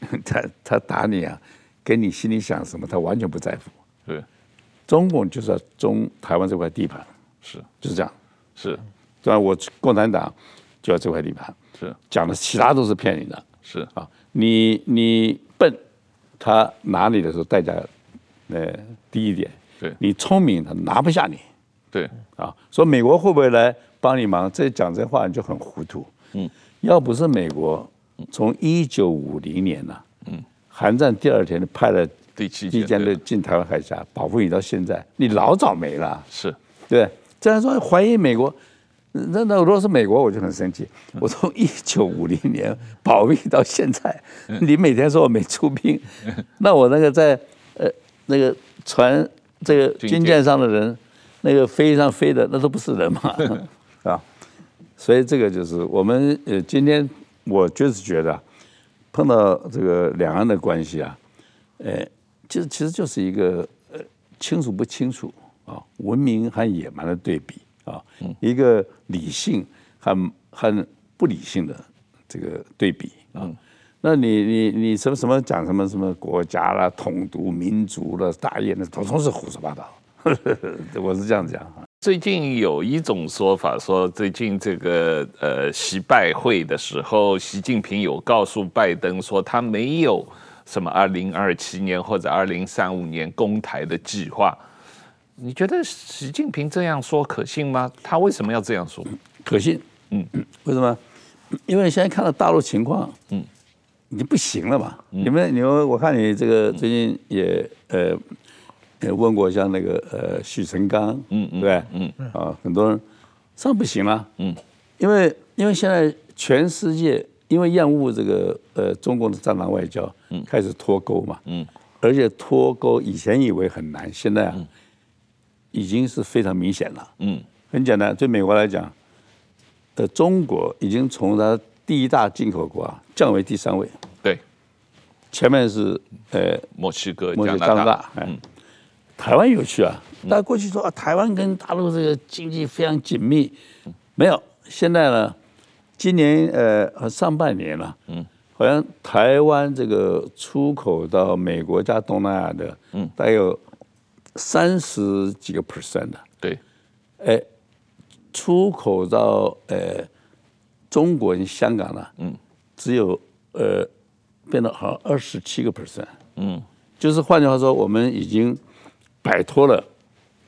S2: 他他打你啊，跟你心里想什么，他完全不在乎。
S1: 对，
S2: 中共就是要中台湾这块地盘，
S1: 是
S2: 就是这样，
S1: 是。
S2: 对吧？我共产党就要这块地盘，
S1: 是
S2: 讲的其他都是骗你的，
S1: 是
S2: 啊，你你笨，他拿你的时候代价呃低一点，
S1: 对
S2: 你聪明，他拿不下你，
S1: 对
S2: 啊，说美国会不会来帮你忙？这讲这话你就很糊涂，嗯，要不是美国从一九五零年呢、啊，嗯，韩战第二天就派了
S1: 第七
S2: 舰队。进台湾海峡保护你到现在，你老早没了，
S1: 是。
S2: 对，这样说怀疑美国。那那如果是美国，我就很生气。我从一九五零年保密到现在，你每天说我没出兵，那我那个在呃那个船这个军舰上的人，那个飞上飞的那都不是人嘛。啊！所以这个就是我们呃今天我就是觉得碰到这个两岸的关系啊，呃，其实其实就是一个呃清楚不清楚啊，文明和野蛮的对比。啊，一个理性和和不理性的这个对比啊，那你你你什么什么讲什么什么国家啦、统独、民族的大业，那统统是胡说八道。我是这样讲。
S1: 最近有一种说法说，最近这个呃习拜会的时候，习近平有告诉拜登说，他没有什么二零二七年或者二零三五年攻台的计划。你觉得习近平这样说可信吗？他为什么要这样说？
S2: 可信，嗯，为什么？因为现在看到大陆情况，嗯，已经不行了嘛。你们，你们，我看你这个最近也呃，也问过像那个呃许成刚，嗯嗯，对，嗯。啊，很多人这样不行了，嗯，因为因为现在全世界因为厌恶这个呃中国的战狼外交，嗯，开始脱钩嘛，嗯，而且脱钩以前以为很难，现在啊。已经是非常明显了。嗯，很简单，对美国来讲，呃，中国已经从它第一大进口国啊降为第三位。
S1: 对，
S2: 前面是呃
S1: 墨西哥、
S2: 墨西哥、加拿大。嗯，台湾有趣啊，大家过去说啊，台湾跟大陆这个经济非常紧密，没有。现在呢，今年呃上半年了，嗯，好像台湾这个出口到美国加东南亚的，嗯，大概有。三十几个 percent 的，
S1: 对，
S2: 哎，出口到呃中国跟香港呢，嗯，只有呃变得好像二十七个 percent，嗯，就是换句话说，我们已经摆脱了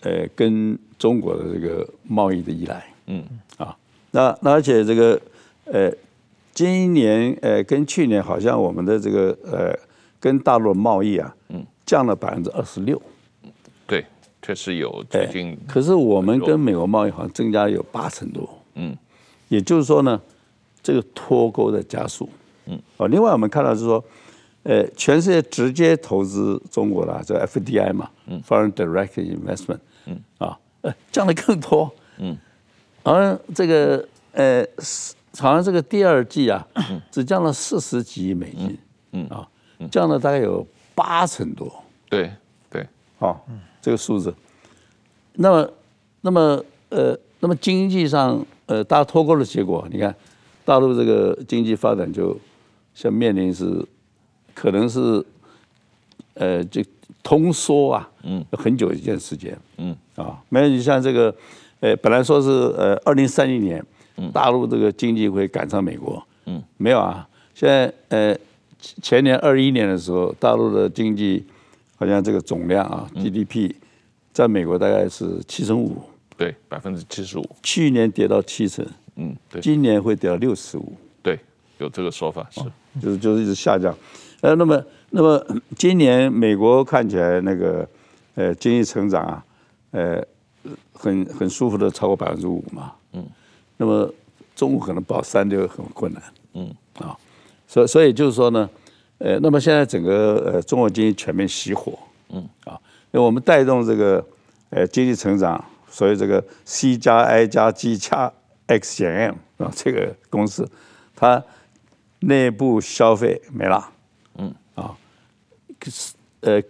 S2: 呃跟中国的这个贸易的依赖，嗯，啊，那那而且这个呃今年呃跟去年好像我们的这个呃跟大陆的贸易啊，嗯，降了百分之二十六。
S1: 对确实有最近，
S2: 可是我们跟美国贸易好像增加了有八成多，嗯，也就是说呢，这个脱钩的加速，嗯，哦，另外我们看到是说，呃，全世界直接投资中国的这个 FDI 嘛，嗯，Foreign Direct Investment，嗯，啊，呃，降的更多，嗯，而这个呃，好像这个第二季啊，只降了四十几亿美金，嗯，啊，降了大概有八成多，
S1: 对对，
S2: 好。这个数字，那么，那么，呃，那么经济上，呃，大家脱钩的结果，你看，大陆这个经济发展就像面临是，可能是，呃，就通缩啊，嗯，很久一件时间，嗯，啊，没有你像这个，呃，本来说是呃，二零三零年，大陆这个经济会赶上美国，嗯，没有啊，现在呃，前年二一年的时候，大陆的经济。好像这个总量啊，GDP，在美国大概是七成五，
S1: 对，百分之七十五。
S2: 去年跌到七成，嗯，对，今年会跌到六十五，
S1: 对，有这个说法是，
S2: 就是就是一直下降。呃，那么那么今年美国看起来那个呃经济成长啊，呃很很舒服的超过百分之五嘛，嗯，那么中国可能保三就很困难，嗯啊，所所以就是说呢。呃，那么现在整个呃中国经济全面熄火，嗯啊，因为我们带动这个呃经济成长，所以这个 C 加 I 加 G 加 X 减 M 啊这个公式，它内部消费没了，嗯啊，呃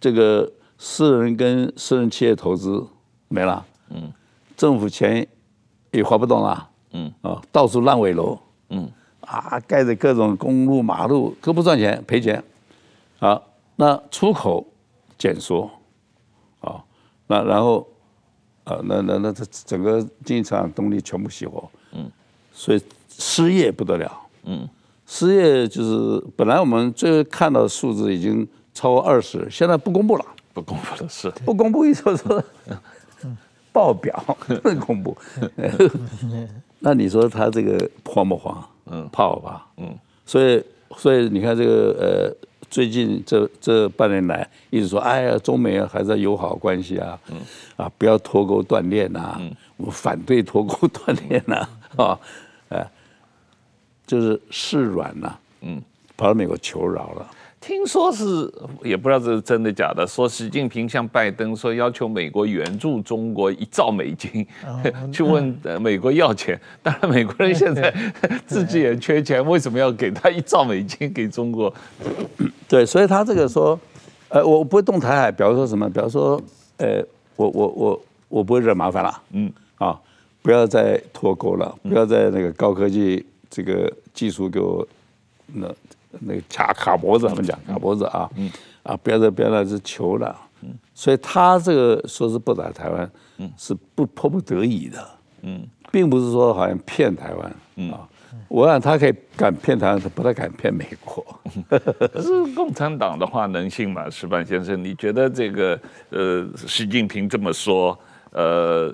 S2: 这个私人跟私人企业投资没了，嗯，政府钱也花不动了，嗯。啊，到处烂尾楼，嗯。啊，盖着各种公路马路都不赚钱，赔钱，啊，那出口减缩，啊，那然后，啊，那那那这整个经济成长动力全部熄火，嗯，所以失业不得了，嗯，失业就是本来我们最后看到的数字已经超过二十，现在不公布了，
S1: 不公布了是。
S2: 不公布，意思说报表不公布，那你说他这个慌不慌？嗯，怕吧，嗯，所以所以你看这个呃。最近这这半年来一直说，哎呀，中美还在友好关系啊，嗯、啊，不要脱钩断链呐，嗯、我反对脱钩断链呐，啊，哎，就是示软呐，嗯，跑到美国求饶了。
S1: 听说是也不知道这是真的假的，说习近平向拜登说要求美国援助中国一兆美金，哦、去问美国要钱。当然，美国人现在 自己也缺钱，为什么要给他一兆美金给中国？
S2: 对，所以他这个说，呃，我不会动台海，比如说什么？比如说，呃，我我我我不会惹麻烦了，嗯，啊，不要再脱钩了，不要再那个高科技这个技术给我那。那个卡卡脖子，他们讲卡脖子啊，嗯、啊，不要再不要再是求了，嗯、所以他这个说是不打台湾，嗯、是不迫不得已的，嗯，并不是说好像骗台湾，嗯、啊，我想他可以敢骗台湾，他不太敢骗美国。
S1: 可是共产党的话能信吗？石板先生，你觉得这个呃，习近平这么说，呃，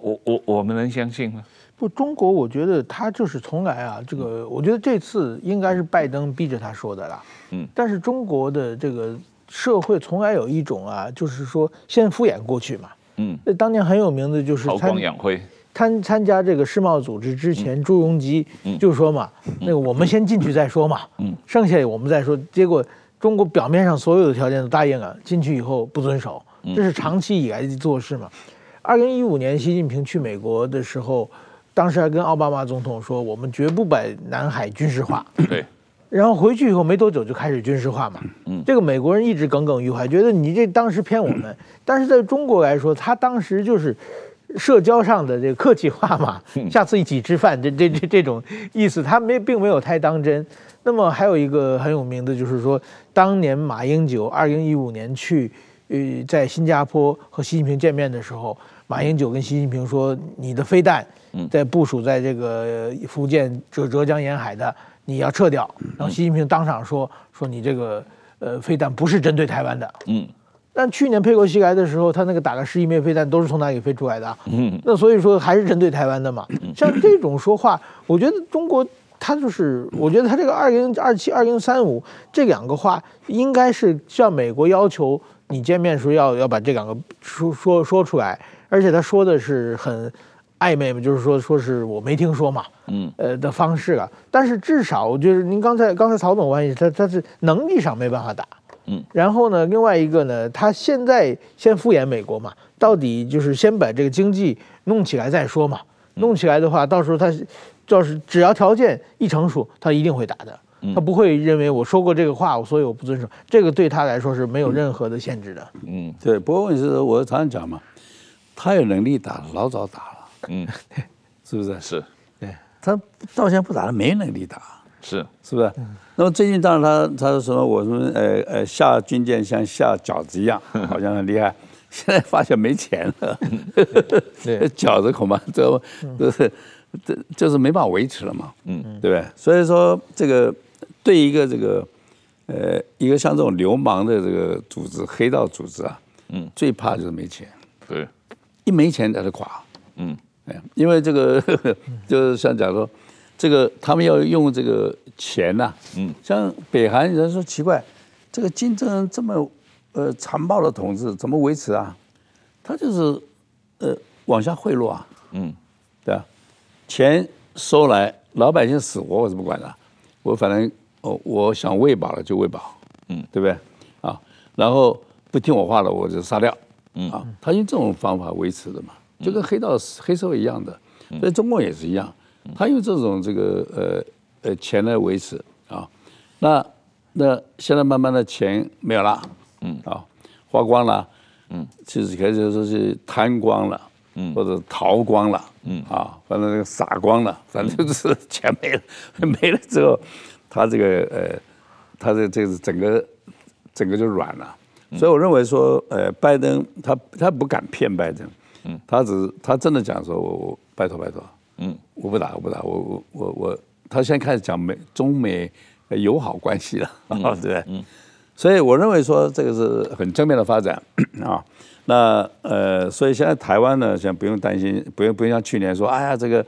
S1: 我我我们能相信吗？
S3: 不，中国我觉得他就是从来啊，这个我觉得这次应该是拜登逼着他说的啦。嗯，但是中国的这个社会从来有一种啊，就是说先敷衍过去嘛。嗯，那当年很有名的就是
S1: 韬光养晦，
S3: 参参加这个世贸组织之前，朱镕基就说嘛，那个我们先进去再说嘛。嗯，剩下我们再说。结果中国表面上所有的条件都答应了，进去以后不遵守，这是长期以来的做事嘛。二零一五年习近平去美国的时候。当时还跟奥巴马总统说，我们绝不把南海军事化。
S1: 对，
S3: 然后回去以后没多久就开始军事化嘛。嗯，这个美国人一直耿耿于怀，觉得你这当时骗我们。但是在中国来说，他当时就是社交上的这个客气话嘛，下次一起吃饭，这这这这种意思，他没并没有太当真。那么还有一个很有名的就是说，当年马英九二零一五年去呃在新加坡和习近平见面的时候，马英九跟习近平说：“你的飞弹。”在部署在这个福建浙浙江沿海的，你要撤掉。然后习近平当场说：“说你这个呃飞弹不是针对台湾的。”嗯。但去年佩洛西来的时候，他那个打了十亿枚飞弹都是从哪里飞出来的？嗯。那所以说还是针对台湾的嘛。像这种说话，我觉得中国他就是，我觉得他这个二零二七、二零三五这两个话，应该是向美国要求你见面时候要要把这两个说说说出来，而且他说的是很。暧昧嘛，就是说，说是我没听说嘛，嗯，呃的方式啊。但是至少，我觉得您刚才刚才曹总关系，他他是能力上没办法打，嗯。然后呢，另外一个呢，他现在先敷衍美国嘛，到底就是先把这个经济弄起来再说嘛。弄起来的话，到时候他要是只要条件一成熟，他一定会打的。他不会认为我说过这个话，所以我不遵守。这个对他来说是没有任何的限制的。
S2: 嗯，对。不过问题是，我常常讲嘛，他有能力打，老早打了。嗯，是不是？
S1: 是，
S2: 对，他到现在不打，他没能力打，
S1: 是，
S2: 是不是？那么最近当然他他说我说呃呃下军舰像下饺子一样，好像很厉害。现在发现没钱了，对，饺子恐怕都都是这就是没办法维持了嘛，嗯，对不对？所以说这个对一个这个呃一个像这种流氓的这个组织黑道组织啊，嗯，最怕就是没钱，
S1: 对，
S2: 一没钱他就垮，嗯。哎，因为这个 就是像讲说，这个他们要用这个钱呐、啊，嗯，像北韩人说奇怪，这个金正恩这么呃残暴的统治怎么维持啊？他就是呃往下贿赂啊，嗯，对啊？钱收来，老百姓死活我是不管的，我反正哦我想喂饱了就喂饱，嗯，对不对？啊，然后不听我话了我就杀掉，嗯。啊，他用这种方法维持的嘛。就跟黑道黑社会一样的，所以中国也是一样，他用这种这个呃呃钱来维持啊，那那现在慢慢的钱没有了，嗯啊花光了，嗯。其实可以说是贪光了，嗯。或者逃光了，嗯。啊反正这个傻光了，反正就是 钱没了，没了之后，他这个呃他这这个整个整个就软了，所以我认为说呃拜登他他不敢骗拜登。嗯，他只是他真的讲说，我我拜托拜托，嗯，我我不打，我不打，我我我我，他现在开始讲美中美友好关系了，对不对？嗯，所以我认为说这个是很正面的发展啊。那呃，所以现在台湾呢，现在不用担心，不用不用像去年说，哎呀，这个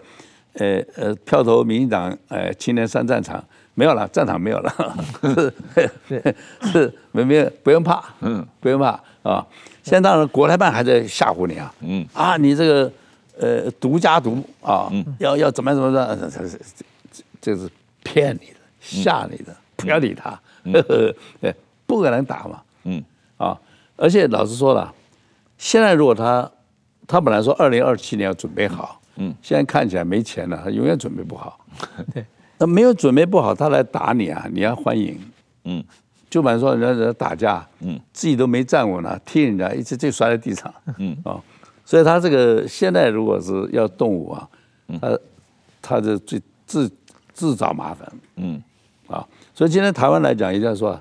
S2: 呃呃票投民进党，呃青年上战场没有了，战场没有了，是 是。没没有，不用怕，嗯，不用怕啊。现在当然国台办还在吓唬你啊，嗯。啊，你这个呃独家独啊，要要怎么怎么着，这是这是骗你的，吓你的，不要理他，不可能打嘛，嗯。啊，而且老实说了。现在如果他，他本来说二零二七年要准备好，嗯，现在看起来没钱了，他永远准备不好。对，那没有准备不好，他来打你啊，你要欢迎，嗯，就比如说人家人家打架，嗯，自己都没站稳了，踢人家一直就摔在地上，嗯。啊，所以他这个现在如果是要动武啊，他他就最自自找麻烦，嗯。啊，所以今天台湾来讲，一定要说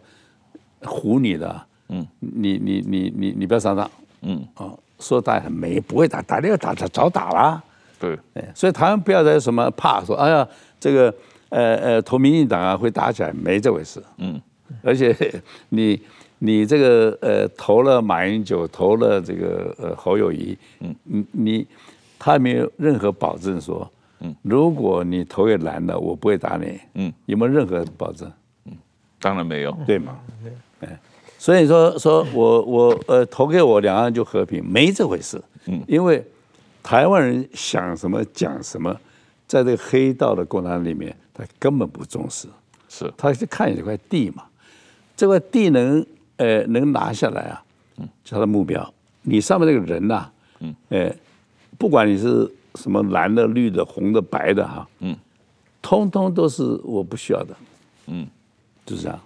S2: 唬你的，嗯，你你你你你不要上当。嗯。啊，说打很没不会打，打这个打他早打了，对，所以台湾不要再什么怕说，哎呀，这个呃呃投民进党啊会打起来，没这回事。嗯，而且你你这个呃投了马英九，投了这个呃侯友谊，嗯你你他没有任何保证说，嗯，如果你投给蓝的，我不会打你，嗯，有没有任何保证？
S1: 嗯，当然没有，
S2: 对吗？对，哎。所以说，说我我呃投给我，两岸就和平，没这回事。嗯，因为台湾人想什么讲什么，在这个黑道的过程里面，他根本不重视。是，他是看你这块地嘛，这块地能呃能拿下来啊，嗯，是他的目标。你上面那个人呐、啊，嗯，呃，不管你是什么蓝的、绿的、红的、白的哈，嗯，通通都是我不需要的，嗯，就是这样。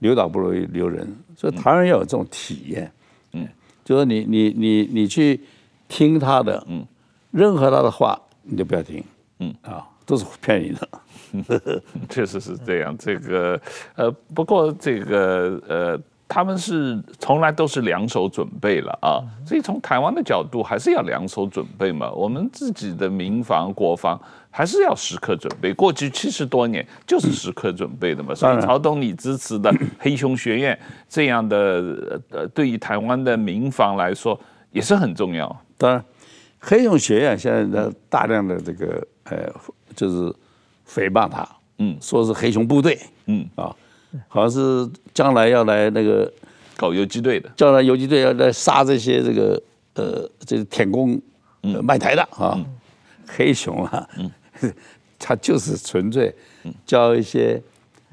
S2: 留岛不如留人，所以台湾要有这种体验，嗯，就说你你你你去听他的，嗯，任何他的话你就不要听，嗯啊，都是骗你的，
S1: 确实是这样。这个呃，不过这个呃，他们是从来都是两手准备了啊，所以从台湾的角度还是要两手准备嘛。我们自己的民防国防。还是要时刻准备，过去七十多年就是时刻准备的嘛。所以曹东你支持的黑熊学院这样的呃，对于台湾的民防来说也是很重要。
S2: 当然，黑熊学院现在的大量的这个呃，就是诽谤他，嗯，说是黑熊部队，嗯啊，好像是将来要来那个
S1: 搞游击队的，
S2: 将来游击队要来杀这些这个呃，这个舔共卖台的啊，黑熊啊，嗯。他就是纯粹教一些，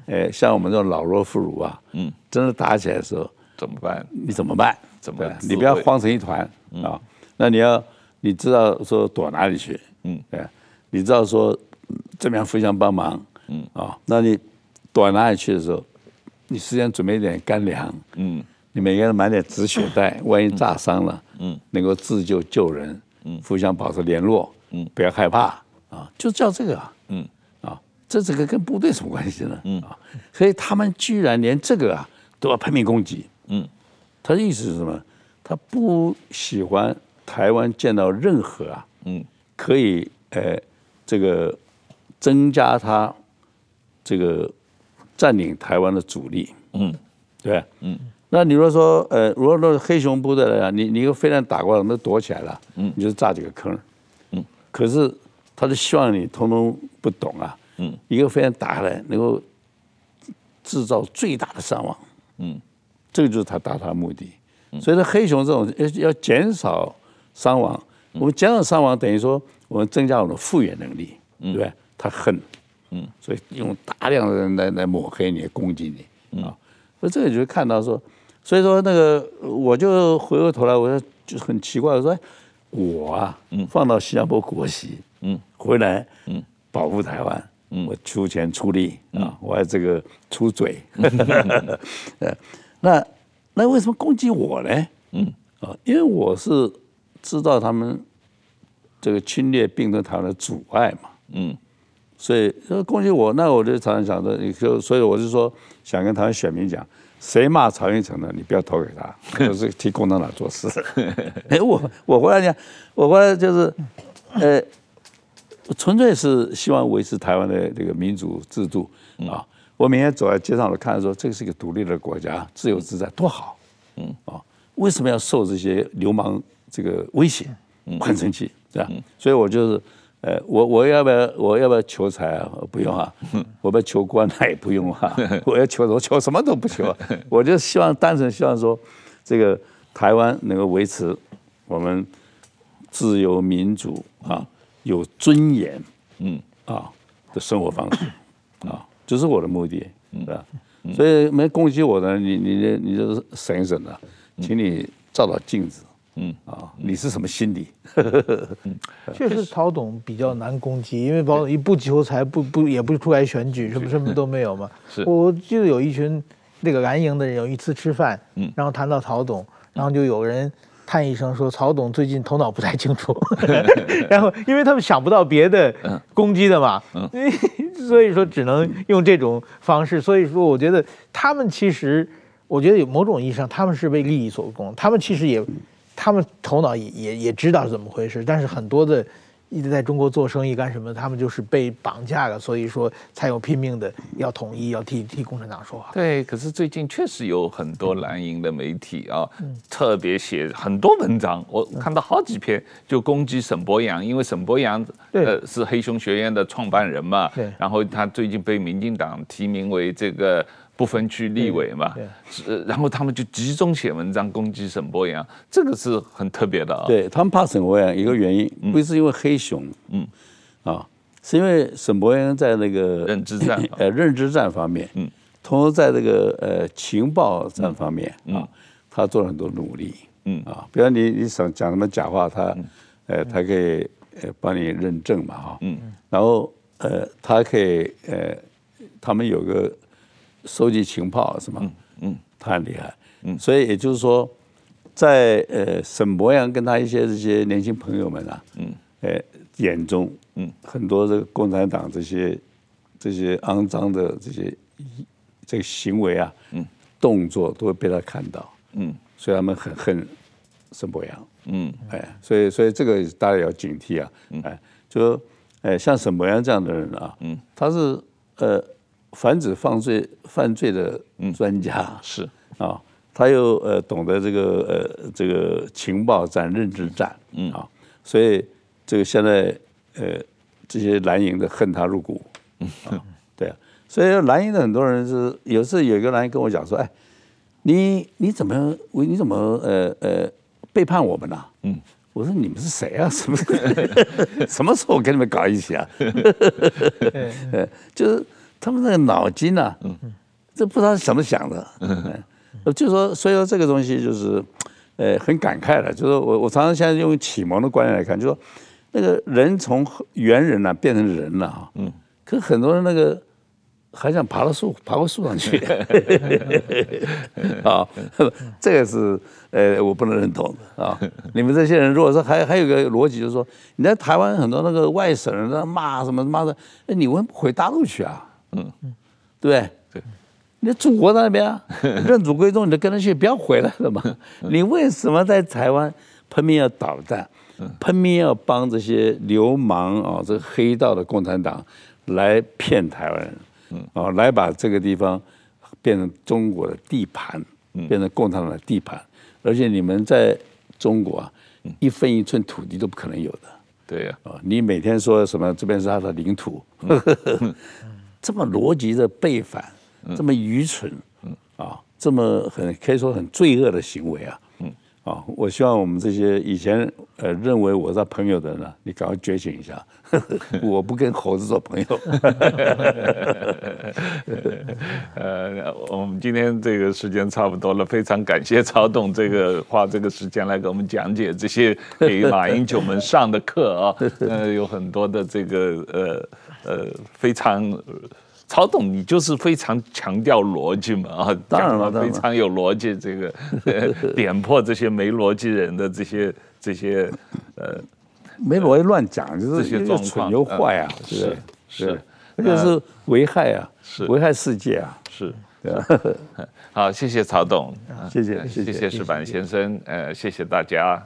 S2: 呃，像我们这种老弱妇孺啊，嗯，真的打起来的时候
S1: 怎么办？
S2: 你怎么办？怎么办？你不要慌成一团啊！那你要你知道说躲哪里去？嗯，对，你知道说怎么样互相帮忙？嗯。啊，那你躲哪里去的时候，你事先准备一点干粮，嗯，你每个人买点止血带，万一炸伤了，嗯，能够自救救人，嗯，互相保持联络，嗯，不要害怕。啊，就叫这个啊，嗯，啊，这这个跟部队什么关系呢？嗯。啊，所以他们居然连这个啊都要拼命攻击，嗯，他的意思是什么？他不喜欢台湾见到任何啊，嗯，可以呃这个增加他这个占领台湾的阻力，嗯，对，嗯，那你如果说呃，如果说黑熊部队来讲，你你一个飞弹打过来，我们都躲起来了，嗯，你就炸几个坑，嗯，可是。他就希望你通通不懂啊，嗯，一个飞弹打下来能够制造最大的伤亡，嗯，这个就是他达他的目的。所以说黑熊这种要要减少伤亡，我们减少伤亡等于说我们增加我们的复原能力，对不对？他恨，嗯，所以用大量的人来来抹黑你、攻击你，啊，所以这个就是看到说，所以说那个我就回过头来，我就就很奇怪，我说我啊，放到新加坡国籍。嗯，回来，嗯，保护台湾，嗯，我出钱出力啊，我还这个出嘴，呃，那那为什么攻击我呢？嗯，啊，因为我是知道他们这个侵略并吞台湾的阻碍嘛，嗯，所以说攻击我，那我就常常想着，你就所以我就说想跟台湾选民讲，谁骂曹英成的，你不要投给他，就是替共产党做事。哎，我我回来讲，我回来就是，呃。纯粹是希望维持台湾的这个民主制度啊。我每天走在街上，我看到说，这个是一个独立的国家，自由自在，多好。嗯啊，为什么要受这些流氓这个威胁？我很生气，对吧？所以我就是，呃，我我要不要我要不要求财啊？不用啊。我不要求官，那也不用啊。我要求我求什么都不求，我就希望单纯希望说，这个台湾能够维持我们自由民主啊，有尊严，嗯啊的生活方式啊。这是我的目的，对吧？所以没攻击我的，你你你你就省一省了，请你照照镜子，嗯啊，你是什么心理？
S3: 确实，曹董比较难攻击，因为曹董一不求财，不不也不出来选举，什么什么都没有嘛。是，我记得有一群那个蓝营的人有一次吃饭，嗯，然后谈到曹董，然后就有人。叹一声说：“曹董最近头脑不太清楚，然后因为他们想不到别的攻击的嘛，所以说只能用这种方式。所以说，我觉得他们其实，我觉得有某种意义上，他们是为利益所攻。他们其实也，他们头脑也也也知道是怎么回事，但是很多的。”一直在中国做生意干什么？他们就是被绑架了，所以说才有拼命的要统一，要替替共产党说话。
S1: 对，可是最近确实有很多蓝营的媒体啊，嗯、特别写很多文章，我看到好几篇就攻击沈博洋，因为沈博洋呃是黑熊学院的创办人嘛，对，然后他最近被民进党提名为这个。不分区立委嘛，是，然后他们就集中写文章攻击沈博阳，这个是很特别的啊。
S2: 对，他们怕沈博阳一个原因，不是因为黑熊，嗯，啊，是因为沈博阳在那个
S1: 认知战，
S2: 呃，认知战方面，嗯，同时在这个呃情报战方面啊，他做了很多努力，嗯。啊，比如你你想讲什么假话，他，呃，他可以呃帮你认证嘛，哈，嗯，然后呃，他可以呃，他们有个。收集情报是吗？嗯嗯，他很厉害。嗯，所以也就是说，在呃沈博洋跟他一些这些年轻朋友们啊，嗯，呃眼中，嗯，很多这个共产党这些这些肮脏的这些这个行为啊，嗯，动作都会被他看到，嗯，所以他们很恨沈博洋，嗯，哎，所以所以这个大家要警惕啊，哎，就说哎像沈博洋这样的人啊，嗯，他是呃。防止犯罪犯罪的专家、嗯、
S1: 是
S2: 啊，他又呃懂得这个呃这个情报战、认知战，嗯啊，所以这个现在呃这些蓝营的恨他入骨，嗯啊，对啊，所以蓝营的很多人是有时候有一个蓝营跟我讲说，哎，你你怎么你怎么呃呃背叛我们呐、啊？嗯，我说你们是谁啊？什么 什么时候跟你们搞一起啊？呃，就是。他们那个脑筋啊，嗯，这不知道是怎么想的，嗯，就说所以说这个东西就是，呃，很感慨的，就是我我常常现在用启蒙的观念来看，就说那个人从猿人啊变成人了啊，嗯，可很多人那个还想爬到树爬到树上去，啊，这个是呃我不能认同的啊。你们这些人如果说还还有个逻辑，就是说你在台湾很多那个外省人在骂什么骂的，哎，你为什么不回大陆去啊？嗯。嗯，对？对，你祖国在那边啊，认祖归宗，你就跟着去，不要回来了嘛。你为什么在台湾拼命要捣蛋，拼命要帮这些流氓啊，这个黑道的共产党来骗台湾人，啊，来把这个地方变成中国的地盘，变成共产党的地盘，而且你们在中国啊，一分一寸土地都不可能有的。
S1: 对呀，
S2: 啊，你每天说什么这边是他的领土。这么逻辑的背反，这么愚蠢，啊，这么很可以说很罪恶的行为啊，啊，我希望我们这些以前呃认为我是朋友的人呢，你赶快觉醒一下，我不跟猴子做朋友。
S1: 呃，我们今天这个时间差不多了，非常感谢曹董这个花这个时间来给我们讲解这些给马英九们上的课啊，呃，有很多的这个呃。呃，非常，曹董，你就是非常强调逻辑嘛啊，
S2: 当然了，
S1: 非常有逻辑，这个、呃、点破这些没逻辑人的这些这些呃，
S2: 没逻辑乱讲，就是这些又蠢又坏啊，是是，是，而且是危害啊，是。危害世界啊，
S1: 是，对啊，好，谢谢曹董，
S2: 谢谢谢谢
S1: 谢谢矢板先生，呃，谢谢大家。